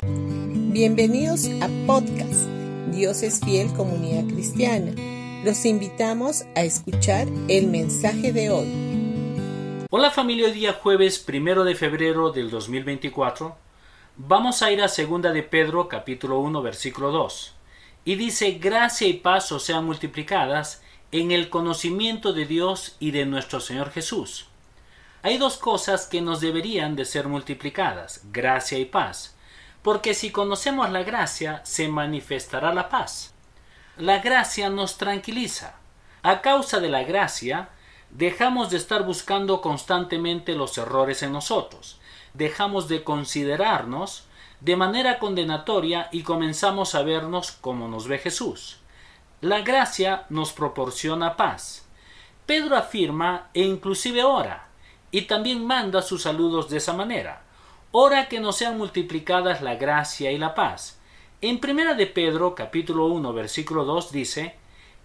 Bienvenidos a podcast Dios es fiel comunidad cristiana. Los invitamos a escuchar el mensaje de hoy. Hola familia, hoy día jueves primero de febrero del 2024 vamos a ir a segunda de Pedro capítulo 1 versículo 2 y dice gracia y paz os sean multiplicadas en el conocimiento de Dios y de nuestro Señor Jesús. Hay dos cosas que nos deberían de ser multiplicadas, gracia y paz porque si conocemos la gracia, se manifestará la paz. La gracia nos tranquiliza. A causa de la gracia, dejamos de estar buscando constantemente los errores en nosotros, dejamos de considerarnos de manera condenatoria y comenzamos a vernos como nos ve Jesús. La gracia nos proporciona paz. Pedro afirma e inclusive ora, y también manda sus saludos de esa manera. Ora que nos sean multiplicadas la gracia y la paz. En primera de Pedro, capítulo 1, versículo 2 dice,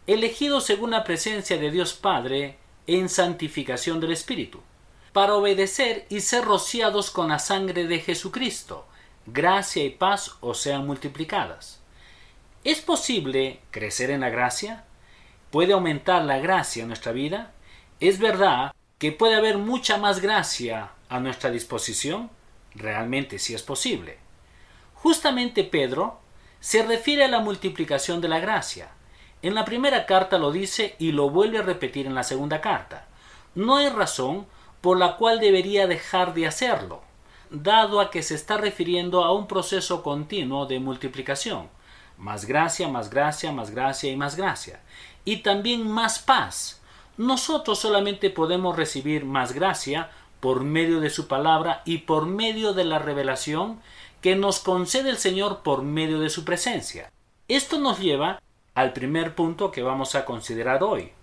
elegidos según la presencia de Dios Padre en santificación del Espíritu, para obedecer y ser rociados con la sangre de Jesucristo, gracia y paz os sean multiplicadas. ¿Es posible crecer en la gracia? ¿Puede aumentar la gracia en nuestra vida? ¿Es verdad que puede haber mucha más gracia a nuestra disposición? Realmente si es posible. Justamente Pedro se refiere a la multiplicación de la gracia. En la primera carta lo dice y lo vuelve a repetir en la segunda carta. No hay razón por la cual debería dejar de hacerlo, dado a que se está refiriendo a un proceso continuo de multiplicación. Más gracia, más gracia, más gracia y más gracia. Y también más paz. Nosotros solamente podemos recibir más gracia por medio de su palabra y por medio de la revelación que nos concede el Señor por medio de su presencia. Esto nos lleva al primer punto que vamos a considerar hoy,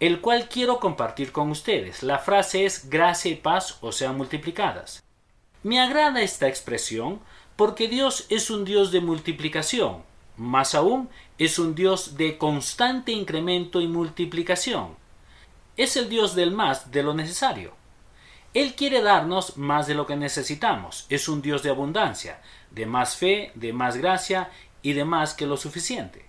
el cual quiero compartir con ustedes. La frase es gracia y paz o sean multiplicadas. Me agrada esta expresión porque Dios es un Dios de multiplicación, más aún es un Dios de constante incremento y multiplicación. Es el Dios del más de lo necesario. Él quiere darnos más de lo que necesitamos. Es un Dios de abundancia, de más fe, de más gracia y de más que lo suficiente.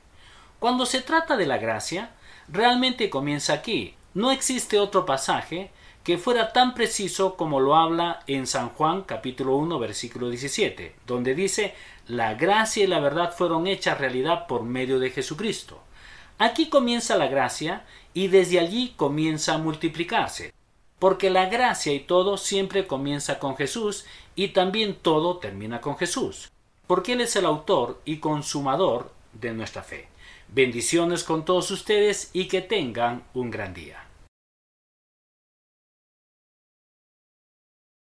Cuando se trata de la gracia, realmente comienza aquí. No existe otro pasaje que fuera tan preciso como lo habla en San Juan capítulo 1 versículo 17, donde dice, la gracia y la verdad fueron hechas realidad por medio de Jesucristo. Aquí comienza la gracia y desde allí comienza a multiplicarse porque la gracia y todo siempre comienza con Jesús y también todo termina con Jesús, porque Él es el autor y consumador de nuestra fe. Bendiciones con todos ustedes y que tengan un gran día.